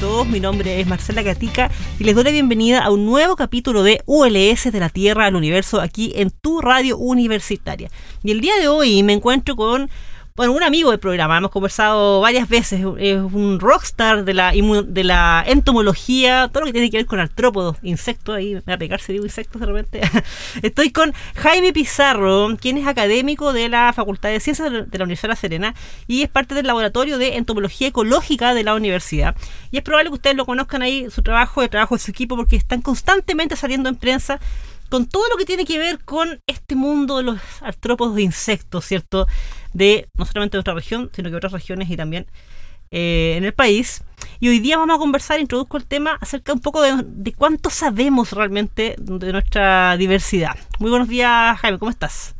todos? Mi nombre es Marcela Gatica y les doy la bienvenida a un nuevo capítulo de ULS de la Tierra al Universo aquí en tu radio universitaria. Y el día de hoy me encuentro con bueno, un amigo del programa, hemos conversado varias veces, es un rockstar de la, de la entomología, todo lo que tiene que ver con artrópodos, insectos, ahí me va a pegar si digo insectos de repente. Estoy con Jaime Pizarro, quien es académico de la Facultad de Ciencias de la Universidad de La Serena y es parte del laboratorio de entomología ecológica de la universidad. Y es probable que ustedes lo conozcan ahí, su trabajo, el trabajo de su equipo, porque están constantemente saliendo en prensa con todo lo que tiene que ver con este mundo de los artrópodos de insectos, ¿cierto? De no solamente de nuestra región, sino que otras regiones y también eh, en el país. Y hoy día vamos a conversar, introduzco el tema acerca un poco de, cuánto sabemos realmente de nuestra diversidad. Muy buenos días, Jaime, ¿cómo estás?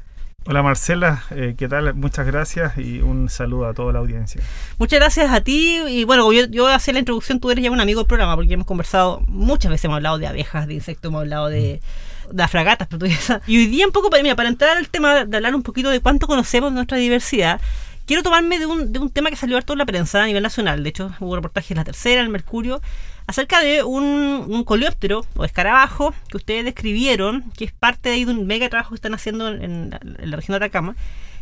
Hola Marcela, eh, ¿qué tal? Muchas gracias y un saludo a toda la audiencia. Muchas gracias a ti y bueno, yo, yo hacía la introducción, tú eres ya un amigo del programa porque hemos conversado, muchas veces hemos hablado de abejas, de insectos, hemos hablado de... Mm las fragatas portuguesas. Y hoy día un poco, para, para entrar al tema de hablar un poquito de cuánto conocemos nuestra diversidad, quiero tomarme de un, de un tema que salió harto en la prensa a nivel nacional. De hecho, hubo reportajes en La Tercera, en el Mercurio, acerca de un, un coleóptero o escarabajo que ustedes describieron, que es parte de, ahí de un mega trabajo que están haciendo en, la región de Atacama,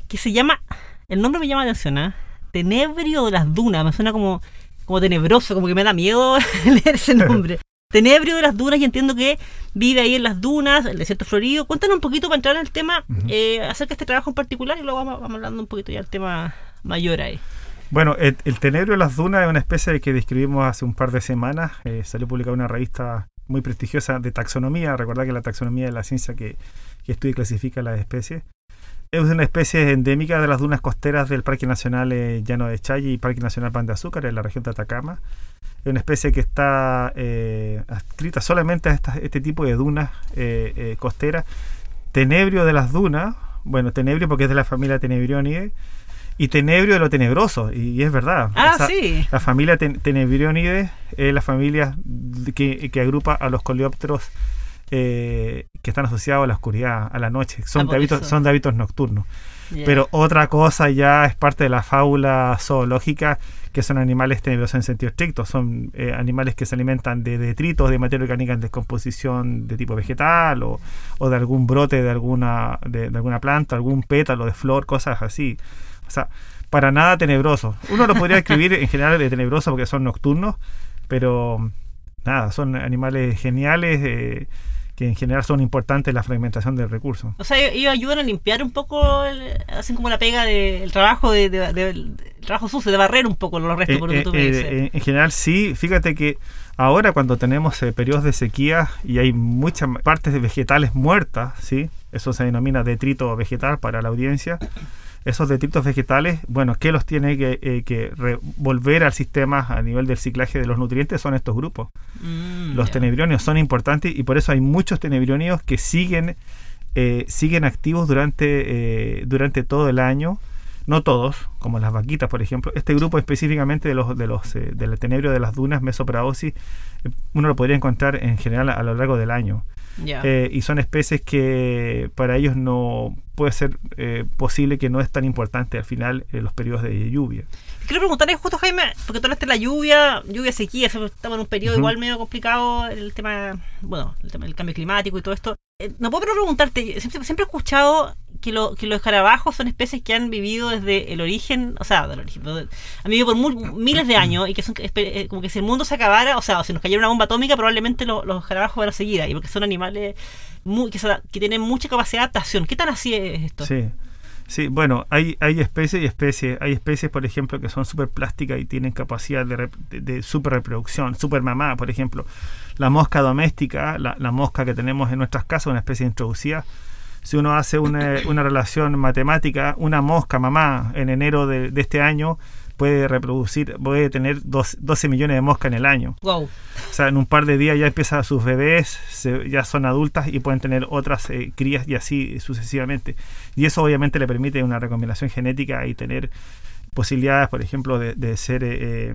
que se llama, el nombre me llama la atención, ¿eh? Tenebrio de las Dunas, me suena como, como tenebroso, como que me da miedo leer ese nombre. Tenebrio de las dunas y entiendo que vive ahí en las dunas, el desierto florido. Cuéntanos un poquito para entrar en el tema eh, acerca de este trabajo en particular y luego vamos, hablando un poquito ya del tema mayor ahí. Bueno, el, tenebrio de las dunas es una especie que describimos hace un par de semanas. Eh, salió publicada una revista muy prestigiosa de taxonomía. Recordad que la taxonomía es la ciencia que, que estudia y clasifica las especies. Es una especie endémica de las dunas costeras del Parque Nacional eh, Llano de Chayi y Parque Nacional Pan de Azúcar en la región de Atacama. Es una especie que está eh, adscrita solamente a este tipo de dunas eh, eh, costeras. Tenebrio de las dunas, bueno, tenebrio porque es de la familia Tenebrionidae, y tenebrio de lo tenebroso, y, es verdad. Ah, sí. La familia Tenebrionidae es la familia que, que agrupa a los coleópteros eh, que están asociados a la oscuridad, a la noche. Son, ah, de, hábitos, son de hábitos nocturnos. Pero otra cosa ya es parte de la fábula zoológica, que son animales tenebrosos en sentido estricto. Son eh, animales que se alimentan de detritos, de materia orgánica en descomposición de tipo vegetal o, o de algún brote de alguna, de, de, alguna planta, algún pétalo de flor, cosas así. O sea, para nada tenebroso. Uno lo podría escribir en general de tenebroso porque son nocturnos, pero nada, son animales geniales. Eh, que en general son importantes la fragmentación del recurso. O sea, ellos ayudan a limpiar un poco, hacen como la pega del trabajo de, trabajo sucio, de barrer un poco los restos, eh, por lo que tú me eh, en general sí, fíjate que ahora cuando tenemos eh, periodos de sequía y hay muchas partes de vegetales muertas, ¿sí? eso se denomina detrito vegetal para la audiencia, esos detritos vegetales, bueno, ¿qué los tiene que, eh, volver al sistema a nivel del ciclaje de los nutrientes? Son estos grupos. Mm, los tenebrionios son importantes y por eso hay muchos tenebrionios que siguen, eh, siguen activos durante, eh, durante todo el año. No todos, como las vaquitas, por ejemplo. Este grupo específicamente de los, de los del tenebrio de las dunas, Mesopraosis, uno lo podría encontrar en general a lo largo del año. Eh, y son especies que para ellos no puede ser eh, posible que no es tan importante al final en los periodos de lluvia. Quiero preguntarle justo, Jaime, porque tú hablaste de la lluvia, lluvia, sequía, estamos en un periodo igual medio complicado, el tema, bueno, el tema del cambio climático y todo esto. Eh, no puedo preguntarte, siempre, siempre he escuchado que, lo, que los escarabajos son especies que han vivido desde el origen, o sea, del origen, han vivido por miles de años y que son eh, como que si el mundo se acabara, o sea, si nos cayera una bomba atómica, probablemente los escarabajos van a seguir ahí, porque son animales muy, que, que, tienen mucha capacidad de adaptación. ¿Qué tan así es esto? Sí. Sí, bueno, hay, hay especies y especies. Hay especies, por ejemplo, que son súper plásticas y tienen capacidad de, de, super reproducción, super mamá, por ejemplo. La mosca doméstica, la mosca que tenemos en nuestras casas, una especie introducida, si uno hace una, una relación matemática, una mosca mamá en enero de, este año puede reproducir, puede tener 12 millones de moscas en el año. Wow. O sea, en un par de días ya empiezan sus bebés, ya son adultas y pueden tener otras eh, crías y así sucesivamente. Y eso obviamente le permite una recombinación genética y tener posibilidades, por ejemplo, de, ser eh,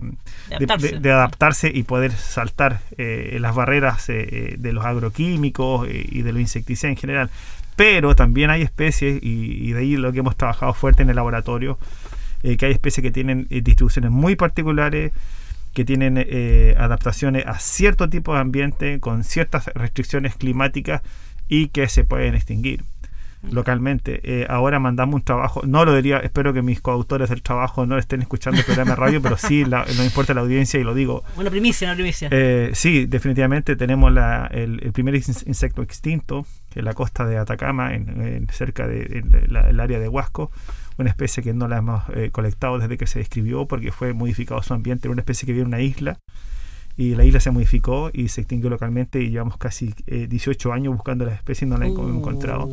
de, adaptarse. y poder saltar eh, las barreras de los agroquímicos y de los insecticidas en general. Pero también hay especies, y, de ahí lo que hemos trabajado fuerte en el laboratorio, eh, que hay especies que tienen eh, distribuciones muy particulares que tienen eh, adaptaciones a cierto tipo de ambiente, con ciertas restricciones climáticas y que se pueden extinguir localmente. Eh, ahora mandamos un trabajo, no lo diría, espero que mis coautores del trabajo no estén escuchando el programa de radio, pero sí, la, no importa la audiencia y lo digo. Una primicia, una primicia. Eh, sí, definitivamente tenemos la, el, primer insecto extinto en la costa de Atacama, en, cerca del de, área de Huasco, una especie que no la hemos eh, colectado desde que se describió porque fue modificado su ambiente, era una especie que vive en una isla y la isla se modificó y se extinguió localmente y llevamos casi 18 eh, años buscando la especie y no la hemos uh, encontrado.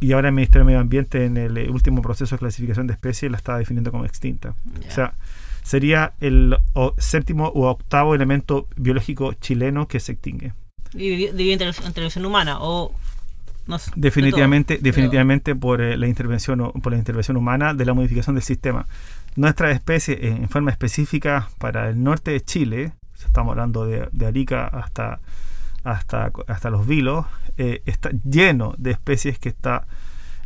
Y ahora el Ministerio de Medio Ambiente en el eh, último proceso de clasificación de especies la está definiendo como extinta. O sea, sería el séptimo u octavo elemento biológico chileno que se extingue. ¿Y debido a intervención humana o definitivamente definitivamente por eh, la intervención por la intervención humana de la modificación del sistema nuestra especie en forma específica para el norte de Chile estamos hablando de, Arica hasta, hasta, hasta los vilos, eh, está lleno de especies que, está,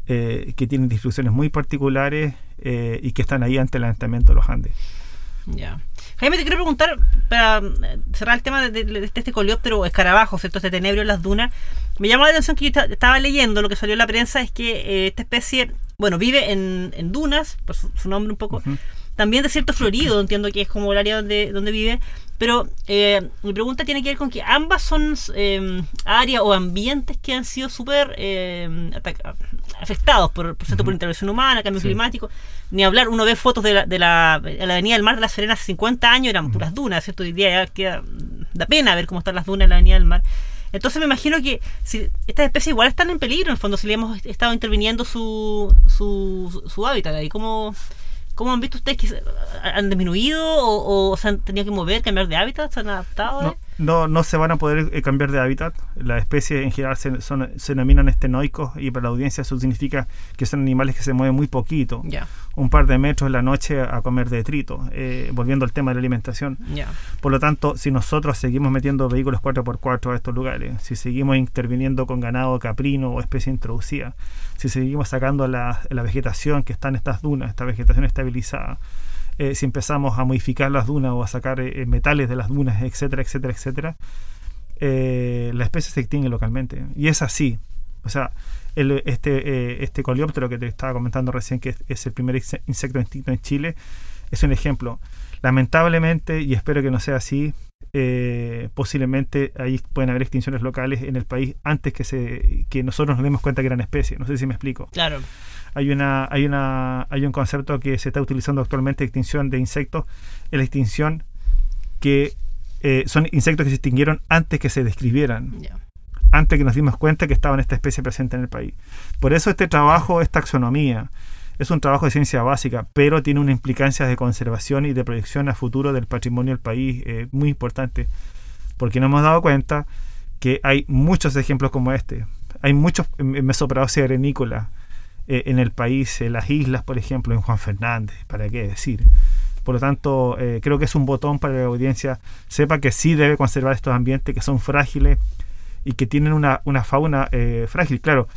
eh, que tienen distribuciones muy particulares eh, y que están ahí ante el alentamiento de los Andes. Ya. Jaime, te quiero preguntar, para cerrar el tema de, este coleóptero escarabajo, ¿cierto? Este tenebrio en las dunas. Me llamó la atención que yo estaba leyendo, lo que salió en la prensa es que esta especie, bueno, vive en, dunas, por su, nombre un poco, también desierto florido, entiendo que es como el área donde, donde vive, pero eh, mi pregunta tiene que ver con que ambas son eh, áreas o ambientes que han sido súper eh, afectados por, por, por intervención humana, cambio climático. Ni hablar, uno ve fotos de la, de la, Avenida del Mar de la Serena hace 50 años, eran puras dunas, ¿cierto? Hoy día ya queda, da pena ver cómo están las dunas en la Avenida del Mar. Entonces me imagino que si estas especies igual están en peligro, en el fondo, si le hemos estado interviniendo su, su, su hábitat. ahí cómo, ¿Cómo han visto ustedes que han disminuido o, se han tenido que mover, cambiar de hábitat? ¿Se han adaptado? No, no, se van a poder eh, cambiar de hábitat. Las especies en general se, son, se denominan estenoicos y para la audiencia eso significa que son animales que se mueven muy poquito, un par de metros en la noche a comer detrito, eh, volviendo al tema de la alimentación. Por lo tanto, si nosotros seguimos metiendo vehículos 4x4 a estos lugares, si seguimos interviniendo con ganado caprino o especie introducida, si seguimos sacando la, la vegetación que está en estas dunas, esta vegetación estabilizada, eh, si empezamos a modificar las dunas o a sacar eh, metales de las dunas, etcétera, etcétera, etcétera, la especie se extingue localmente. Y es así. O sea, el, este, este coleóptero que te estaba comentando recién, que es, el primer insecto extinto en Chile, es un ejemplo. Lamentablemente, y espero que no sea así, posiblemente ahí pueden haber extinciones locales en el país antes que se que nosotros nos demos cuenta que eran especies. No sé si me explico. Claro hay una hay una hay un concepto que se está utilizando actualmente extinción de insectos es la extinción que eh, son insectos que se extinguieron antes que se describieran antes que nos dimos cuenta que estaban esta especie presente en el país por eso este trabajo es taxonomía es un trabajo de ciencia básica, pero tiene una implicancia de conservación y de proyección a futuro del patrimonio del país eh, muy importante, porque nos hemos dado cuenta que hay muchos ejemplos como este. Hay muchos mesopradosia arenícola, eh, en el país, en las islas, por ejemplo, en Juan Fernández, ¿para qué decir? Por lo tanto, eh, creo que es un botón para que la audiencia sepa que sí debe conservar estos ambientes que son frágiles y que tienen una, una fauna eh, frágil. Claro,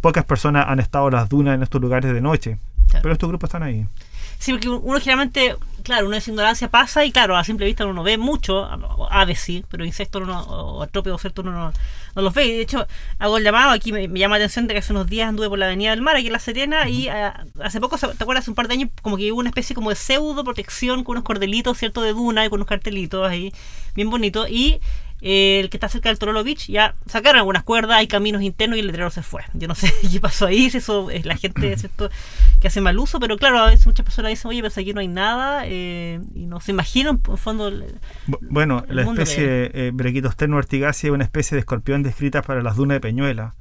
pocas personas han estado en las dunas en estos lugares de noche, pero estos grupos están ahí. Sí, porque uno generalmente, claro, una ignorancia pasa y claro, a simple vista uno no ve mucho, aves sí, pero insectos uno, o atrópidos cierto uno no, no, los ve. Y de hecho, hago el llamado, aquí me, llama la atención de que hace unos días anduve por la Avenida del Mar, aquí en La Serena, y ah, hace poco, ¿te acuerdas? Hace un par de años, como que hubo una especie como de pseudo protección con unos cordelitos, ¿cierto? De duna y con unos cartelitos ahí, bien bonitos, y el que está cerca del Torolo Beach, ya sacaron algunas cuerdas, hay caminos internos y el letrero se fue. Yo no sé qué pasó ahí, si eso es la gente ¿cierto? que hace mal uso, pero claro, a veces muchas personas dicen, oye, pero aquí no hay nada, eh, y no se imaginan, en fondo. bueno, la especie eh, Brequitosterno es una especie de escorpión descrita para las dunas de Peñuela.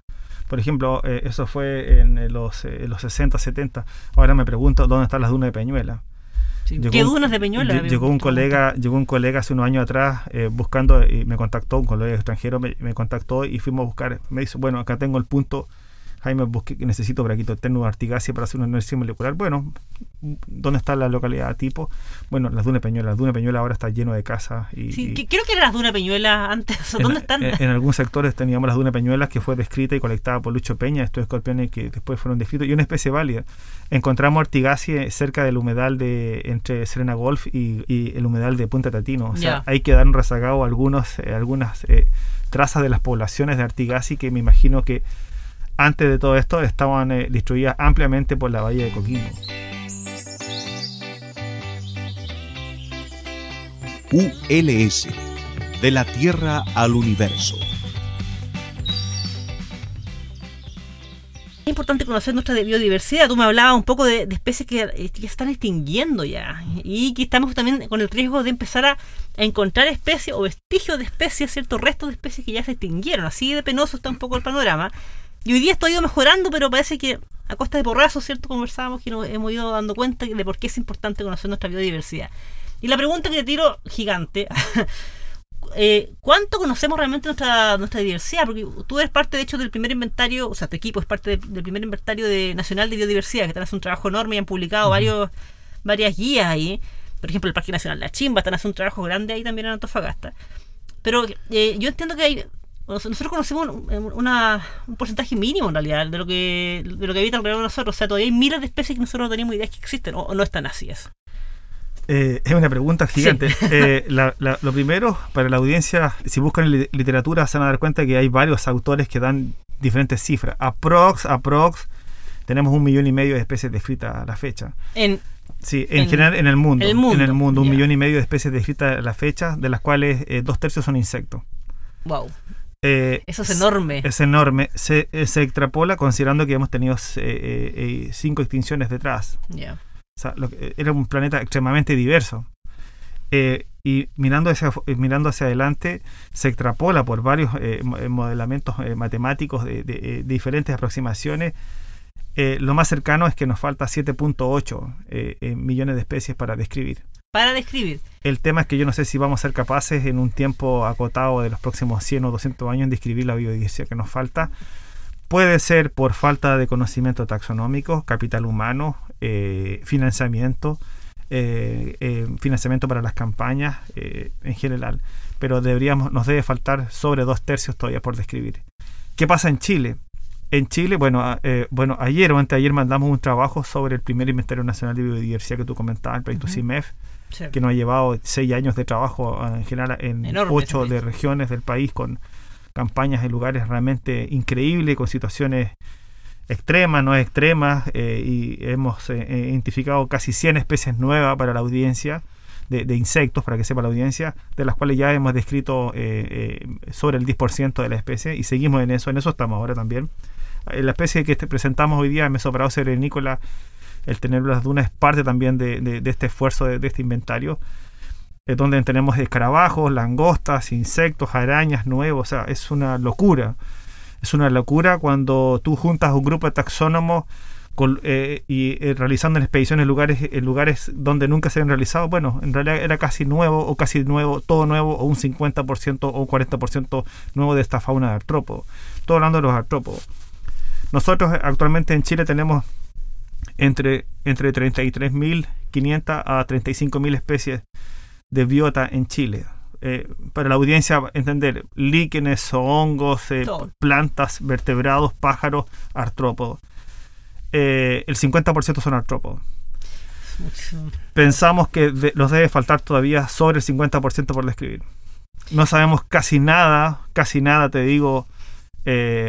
Por ejemplo, eh, eso fue en los, en los 60, 70. Ahora me pregunto dónde están las dunas de Peñuela. ¿Qué dunas de Peñuela? Llegó un colega, llegó un colega hace unos años atrás eh, buscando y me contactó, un colega extranjero me, contactó y fuimos a buscar. Me dice, bueno, acá tengo el punto Jaime busque que necesito braquitoternus artigacia para hacer una análisis molecular. Bueno, ¿dónde está la localidad tipo? Bueno, las Dunas Peñuelas. Las Dunas Peñuelas ahora está lleno de casas. Y, Sí, y que- creo que eran las Dunas Peñuelas antes. ¿Dónde en, están? En, en algunos sectores teníamos las Dunas Peñuelas que fue descrita y colectada por Lucho Peña, estos escorpiones que después fueron descritos, y una especie válida. Encontramos artigacia cerca del humedal de entre Serena Golf y, y el humedal de Punta Tatino. O sea, Ya. ahí quedaron rezagados algunos, eh, algunas eh, trazas de las poblaciones de artigacia que me imagino que antes de todo esto estaban eh, distribuidas ampliamente por la bahía de Coquimbo. ULS, de la Tierra al Universo. Es importante conocer nuestra biodiversidad. Tú me hablabas un poco de, de especies que, eh, que se están extinguiendo ya y que estamos también con el riesgo de empezar a, a encontrar especies o vestigios de especies, ciertos restos de especies que ya se extinguieron. Así de penoso está un poco el panorama. Y hoy día esto ha ido mejorando, pero parece que a costa de porrazos, ¿cierto? Conversábamos que nos hemos ido dando cuenta de por qué es importante conocer nuestra biodiversidad. Y la pregunta que te tiro gigante, eh, ¿cuánto conocemos realmente nuestra, nuestra diversidad? Porque tú eres parte, de hecho, del primer inventario, o sea, tu equipo es parte del, del primer inventario de, nacional de biodiversidad, que están haciendo un trabajo enorme y han publicado varios, varias guías ahí. Por ejemplo, el Parque Nacional La Chimba están haciendo un trabajo grande ahí también en Antofagasta. Pero eh, yo entiendo que hay nosotros conocemos un, una, un porcentaje mínimo en realidad de lo que de lo que habita alrededor de nosotros. O sea, todavía hay miles de especies que nosotros no tenemos idea que existen, o, no están así eso. Eh, es una pregunta gigante. Sí. Eh, la, la, lo primero, para la audiencia, si buscan li literatura, se van a dar cuenta que hay varios autores que dan diferentes cifras. Aprox, aprox, tenemos un millón y medio de especies descritas a la fecha. En, sí, en, en, general en el mundo. El mundo en el mundo, un yeah. millón y medio de especies descritas a la fecha, de las cuales eh, dos tercios son insectos. Wow. Eh, Eso es enorme. Es enorme. Se, eh, se extrapola considerando que hemos tenido eh, cinco extinciones detrás. Yeah. O sea, lo que, era un planeta extremadamente diverso. Eh, y mirando hacia, mirando hacia adelante, se extrapola por varios eh, modelamientos eh, matemáticos de, de, de, diferentes aproximaciones. eh, lo más cercano es que nos falta 7.8 eh, millones de especies para describir. Para describir. El tema es que yo no sé si vamos a ser capaces en un tiempo acotado de los próximos 100 o 200 años en describir la biodiversidad que nos falta. Puede ser por falta de conocimiento taxonómico, capital humano, eh, financiamiento, eh, eh, financiamiento para las campañas en general. Pero deberíamos, nos debe faltar sobre dos tercios todavía por describir. ¿Qué pasa en Chile? En Chile, bueno, eh, bueno ayer o anteayer mandamos un trabajo sobre el primer inventario nacional de biodiversidad que tú comentabas, el proyecto uh -huh. CIMEF, sí. que nos ha llevado seis años de trabajo en general en Enorme, ocho de regiones del país con campañas en lugares realmente increíbles, con situaciones extremas, no extremas, eh, y hemos eh, identificado casi 100 especies nuevas para la audiencia, de, de, insectos, para que sepa la audiencia, de las cuales ya hemos descrito eh, sobre el 10% de la especie, y seguimos en eso, en eso estamos ahora también. La especie que presentamos hoy día, Mesoparado serenícola, el tener las dunas es parte también de, de, este esfuerzo, de, este inventario, donde tenemos escarabajos, langostas, insectos, arañas nuevos, o sea, es una locura. Es una locura cuando tú juntas un grupo de taxónomos eh, y eh, realizando expediciones en lugares, en lugares donde nunca se habían realizado. Bueno, en realidad era casi nuevo o casi nuevo, todo nuevo, o un 50% o un 40% nuevo de esta fauna de artrópodos. Todo hablando de los artrópodos. Nosotros actualmente en Chile tenemos entre, entre 33.500 a 35.000 especies de biota en Chile. Eh, para la audiencia entender líquenes, hongos, eh, plantas, vertebrados, pájaros, artrópodos. Eh, el 50% son artrópodos. Pensamos que de, los debe faltar todavía sobre el 50% por describir. No sabemos casi nada, casi nada, te digo,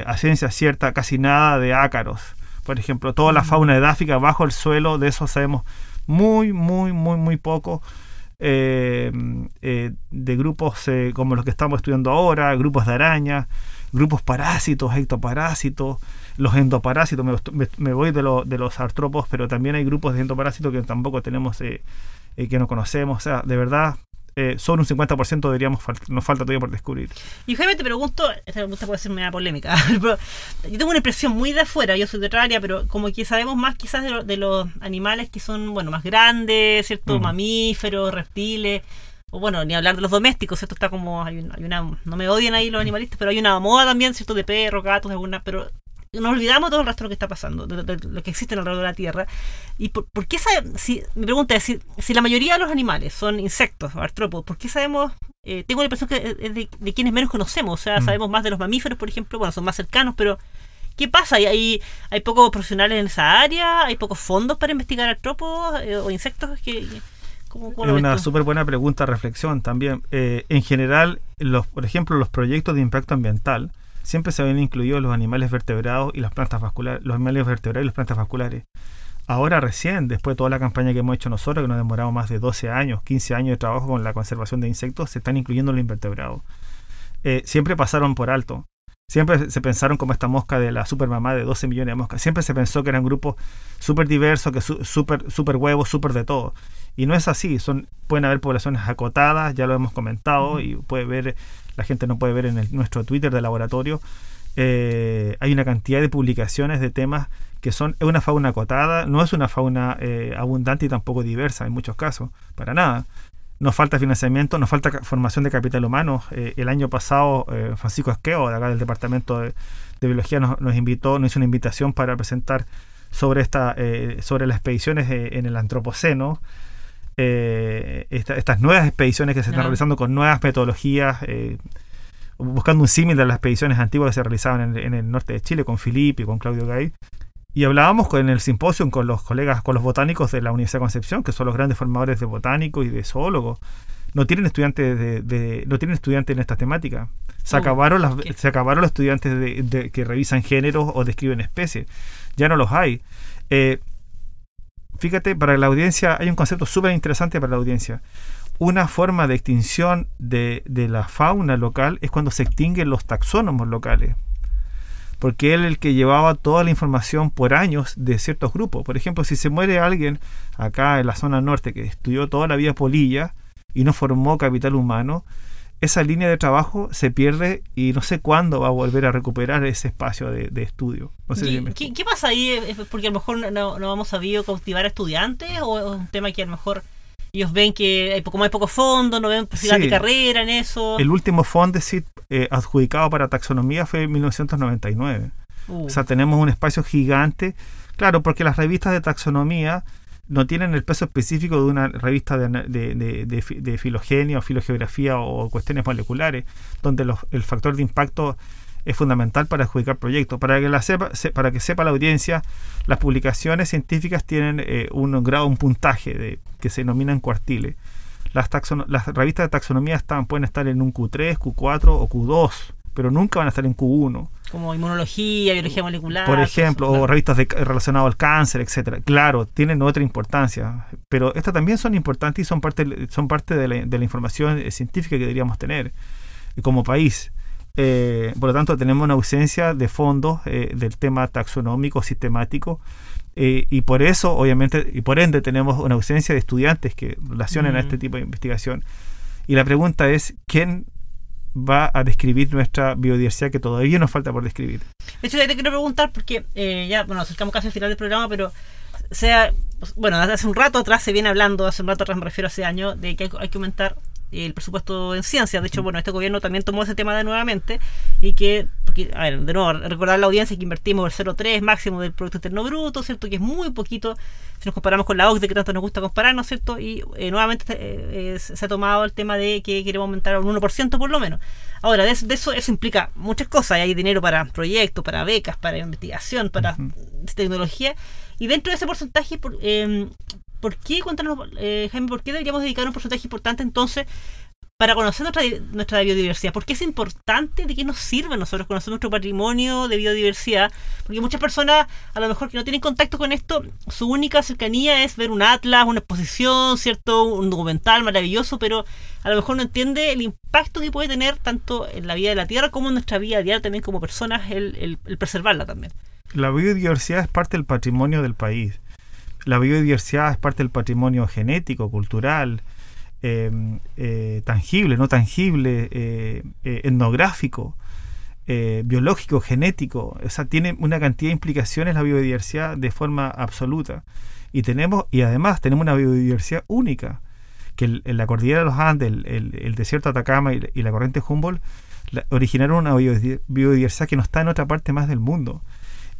a ciencia cierta, casi nada de ácaros. Por ejemplo, toda la fauna edáfica bajo el suelo, de eso sabemos muy, muy, muy, muy poco. Eh, eh, de grupos eh, como los que estamos estudiando ahora, grupos de arañas, grupos parásitos, ectoparásitos, los endoparásitos, me, me, me voy de, lo, de, los artrópodos, pero también hay grupos de endoparásitos que tampoco tenemos, que no conocemos, o sea, de verdad, eh, sobre un 50% deberíamos fal nos falta todavía por descubrir. Y Jaime, te pregunto, esta pregunta puede ser media polémica, pero yo tengo una impresión muy de afuera, yo soy de otra área, pero como que sabemos más quizás de, lo, de los animales que son, bueno, más grandes, ¿cierto? Mm. Mamíferos, reptiles, o bueno, ni hablar de los domésticos, ¿cierto? Está como, hay una, hay una, no me odian ahí los animalistas, pero hay una moda también, ¿cierto? De perros, gatos, alguna, pero nos olvidamos de todo el resto de lo que está pasando, de, de- de lo que existe alrededor de la Tierra. ¿Y por, por qué sabe- si, mi pregunta es, si, si la mayoría de los animales son insectos, artrópodos, ¿por qué sabemos, eh, tengo la impresión que es de, de quienes menos conocemos, o sea, Mm. sabemos más de los mamíferos, por ejemplo, bueno, son más cercanos, pero ¿qué pasa? ¿Hay, hay, hay pocos profesionales en esa área? ¿Hay pocos fondos para investigar artrópodos eh, o insectos? que ¿Cómo, cómo Es una súper buena pregunta, reflexión también. Eh, en general, los, por ejemplo, los proyectos de impacto ambiental siempre se habían incluido los animales vertebrados y las plantas vasculares, los animales vertebrados y las plantas vasculares. Ahora recién, después de toda la campaña que hemos hecho nosotros, que nos demoramos más de 12 años, 15 años de trabajo con la conservación de insectos, se están incluyendo los invertebrados. Eh, siempre pasaron por alto. Siempre se pensaron como esta mosca de la supermamá de 12 millones de moscas. Siempre se pensó que eran grupos súper diversos, que su- súper super huevos, súper de todo. Y no es así. Son, pueden haber poblaciones acotadas, ya lo hemos comentado, y puede ver, la gente no puede ver en el- nuestro Twitter de laboratorio. eh, hay una cantidad de publicaciones de temas que son es una fauna acotada, no es una fauna eh, abundante y tampoco diversa en muchos casos, para nada. Nos falta financiamiento, nos falta formación de capital humano. Eh, el año pasado, eh, Francisco Esqueo, de acá del Departamento de, de Biología, nos, nos invitó, nos hizo una invitación para presentar sobre, esta, eh, sobre las expediciones en el Antropoceno. esta- estas nuevas expediciones que se están realizando con nuevas metodologías, buscando un símil de las expediciones antiguas que se realizaban en, en el norte de Chile con Filipe y con Claudio Gay. Y hablábamos en el simposio con los colegas, con los botánicos de la Universidad de Concepción, que son los grandes formadores de botánicos y de zoólogos. No tienen estudiantes de, de- no tienen estudiantes en esta temática. Se acabaron las, ¿qué? se acabaron los estudiantes de, de- que revisan géneros o describen especies. Ya no los hay. Eh, fíjate, para la audiencia hay un concepto súper interesante para la audiencia. Una forma de extinción de, de la fauna local es cuando se extinguen los taxónomos locales. Porque él es el que llevaba toda la información por años de ciertos grupos. Por ejemplo, si se muere alguien acá en la zona norte que estudió toda la vida polilla y no formó capital humano, esa línea de trabajo se pierde y no sé cuándo va a volver a recuperar ese espacio de, de estudio. No sé si ¿Qué, me qué- explico. qué pasa ahí? ¿Es porque a lo mejor no, no hemos sabido cautivar a estudiantes o es un tema que a lo mejor ellos ven que hay, como hay poco fondo, no ven posibilidad Sí. de carrera en eso? El último Fondesit eh, adjudicado para taxonomía fue en 1999. Uh, O sea, tenemos un espacio gigante. Claro, porque las revistas de taxonomía no tienen el peso específico de una revista de, de, de- de fi- de filogenia o filogeografía o cuestiones moleculares, donde los- el factor de impacto es fundamental para adjudicar proyectos. Para que, la sepa, se- para que sepa la audiencia, las publicaciones científicas tienen eh, un grado, un puntaje de, que se denominan cuartiles. Las, las revistas de taxonomía están, pueden estar en un Q3, Q4 o Q2, pero nunca van a estar en Q1 como inmunología, biología molecular. por ejemplo, o revistas de, relacionadas al cáncer, etcétera. Claro, tienen otra importancia, pero estas también son importantes y son parte, son parte de, la, de la información eh, científica que deberíamos tener eh, como país. Eh, por lo tanto, tenemos una ausencia de fondos eh, del tema taxonómico sistemático eh, y por eso, obviamente, y por ende, tenemos una ausencia de estudiantes que relacionen a Mm. este tipo de investigación. Y la pregunta es, ¿quién va a describir nuestra biodiversidad que todavía nos falta por describir? De hecho, te quiero preguntar porque eh, ya, bueno, acercamos casi al final del programa, pero sea, bueno, hace un rato atrás se viene hablando, hace un rato atrás me refiero a hace años, de que hay, hay que aumentar el presupuesto en ciencia. De hecho, bueno, este gobierno también tomó ese tema de nuevamente y que, porque, a ver, de nuevo, recordar a la audiencia que invertimos el 0,3 máximo del Producto Interno Bruto, ¿cierto? Que es muy poquito si nos comparamos con la OCDE, que tanto nos gusta comparar, ¿no es cierto? Y eh, nuevamente eh, eh, se ha tomado el tema de que queremos aumentar un 1% por lo menos. Ahora, de, de eso, eso implica muchas cosas. Hay dinero para proyectos, para becas, para investigación, para tecnología. Y dentro de ese porcentaje, por, eh, ¿por qué, cuéntanos, eh, Jaime, por qué deberíamos dedicar un porcentaje importante entonces para conocer nuestra, nuestra biodiversidad? ¿Por qué es importante? ¿De qué nos sirve a nosotros conocer nuestro patrimonio de biodiversidad? Porque muchas personas, a lo mejor que no tienen contacto con esto, su única cercanía es ver un atlas, una exposición, ¿cierto? Un documental maravilloso, pero a lo mejor no entiende el impacto que puede tener tanto en la vida de la Tierra como en nuestra vida diaria también como personas, el, el, el preservarla también. La biodiversidad es parte del patrimonio del país. La biodiversidad es parte del patrimonio genético, cultural, eh, eh, tangible, no tangible, eh, eh, etnográfico, biológico, genético. O sea, tiene una cantidad de implicaciones la biodiversidad de forma absoluta. Y tenemos, y además tenemos una biodiversidad única, que la cordillera de los Andes, el, desierto de Atacama y, la- y la corriente Humboldt la- originaron una biodi- biodiversidad que no está en otra parte más del mundo.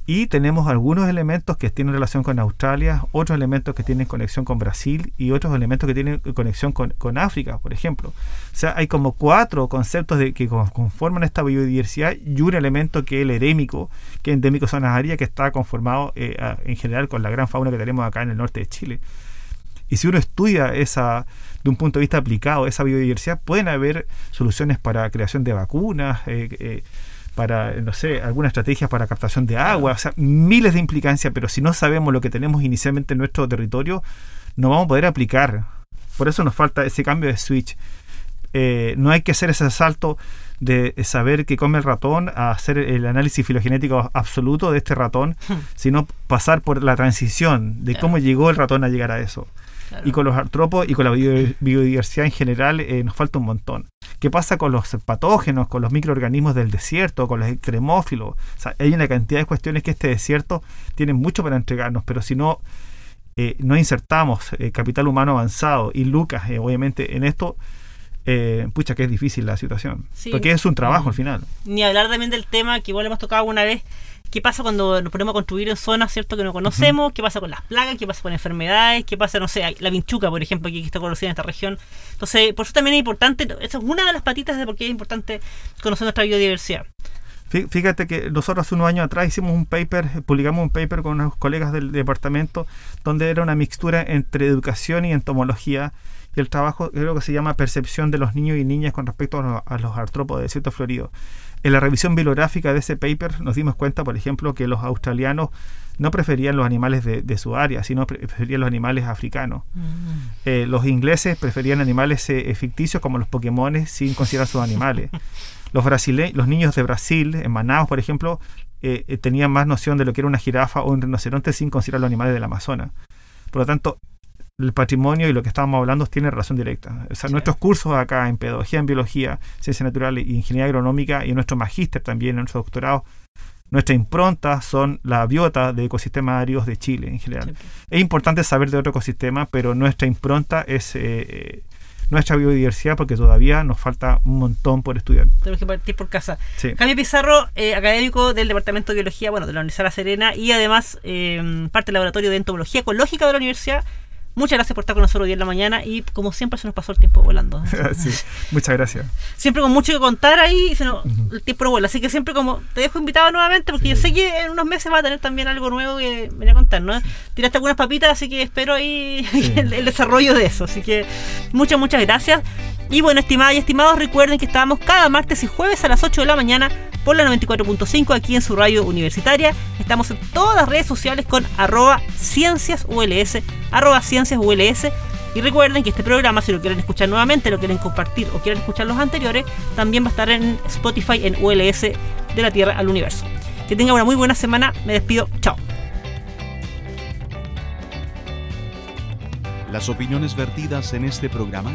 Y tenemos algunos elementos que tienen relación con Australia, otros elementos que tienen conexión con Brasil y otros elementos que tienen conexión con, con África, por ejemplo. O sea, hay como cuatro conceptos de, que conforman esta biodiversidad y un elemento que es el erémico, que es endémico zona área, que está conformado eh, en general con la gran fauna que tenemos acá en el norte de Chile. Y si uno estudia esa, de un punto de vista aplicado, esa biodiversidad, pueden haber soluciones para creación de vacunas, eh, eh, para, no sé, alguna estrategia para captación de agua, o sea, miles de implicancias, pero si no sabemos lo que tenemos inicialmente en nuestro territorio, no vamos a poder aplicar. Por eso nos falta ese cambio de switch. Eh, no hay que hacer ese salto de saber qué come el ratón a hacer el análisis filogenético absoluto de este ratón, hmm. sino pasar por la transición de cómo llegó el ratón a llegar a eso. Y con los artrópodos y con la biodiversidad en general eh, nos falta un montón. ¿Qué pasa con los patógenos, con los microorganismos del desierto, con los extremófilos? hay una cantidad de cuestiones que este desierto tiene mucho para entregarnos, pero si no, eh, no insertamos eh, capital humano avanzado y Lucas, obviamente, en esto, pucha que es difícil la situación. porque es un trabajo al final. Ni hablar también del tema que igual hemos tocado alguna vez, qué pasa cuando nos ponemos a construir en zonas cierto que no conocemos, qué pasa con las plagas, qué pasa con enfermedades, qué pasa, no sé, la vinchuca, por ejemplo, que está conocida en esta región. Entonces, por eso también es importante, esa es una de las patitas de por qué es importante conocer nuestra biodiversidad. Fíjate que nosotros hace unos años atrás hicimos un paper, publicamos un paper con unos colegas del departamento, donde era una mixtura entre educación y entomología, y el trabajo creo que se llama percepción de los niños y niñas con respecto a los, artrópodos de desierto florido. En la revisión bibliográfica de ese paper nos dimos cuenta, por ejemplo, que los australianos no preferían los animales de, su área, sino preferían los animales africanos. Mm. Eh, los ingleses preferían animales eh, ficticios como los Pokémon sin considerar sus animales. Los, los niños de Brasil, en Manaus, por ejemplo, eh, tenían más noción de lo que era una jirafa o un rinoceronte sin considerar los animales del Amazonas. Por lo tanto, el patrimonio y lo que estábamos hablando tiene relación directa. O sea, nuestros cursos acá en pedagogía en biología, ciencia natural e ingeniería agronómica y nuestro magíster también, nuestro doctorado, nuestra impronta son la biota de ecosistemas áridos de Chile en general. Es importante saber de otro ecosistema, pero nuestra impronta es eh, eh, nuestra biodiversidad porque todavía nos falta un montón por estudiar. Tenemos que partir por casa. Jaime Pizarro, eh, académico del Departamento de Biología, bueno, de la Universidad de La Serena y además parte del Laboratorio de Entomología Ecológica de la Universidad Muchas gracias por estar con nosotros hoy en la mañana y como siempre se nos pasó el tiempo volando. sí, muchas gracias. Siempre con mucho que contar ahí, se el tiempo no vuela. Así que siempre como te dejo invitado nuevamente porque yo sé que en unos meses va a tener también algo nuevo que venir a contar, ¿no? Tiraste algunas papitas, así que espero ahí el, desarrollo de eso. Así que muchas, muchas gracias. Y bueno, estimadas y estimados, recuerden que estamos cada martes y jueves a las 8 de la mañana por la 94.5 aquí en su radio universitaria. Estamos en todas las redes sociales con arroba cienciasuls, arroba cienciasuls. Y recuerden que este programa, si lo quieren escuchar nuevamente, lo quieren compartir o quieren escuchar los anteriores, también va a estar en Spotify en ULS de la Tierra al Universo. Que tengan una muy buena semana. Me despido. Chao. Las opiniones vertidas en este programa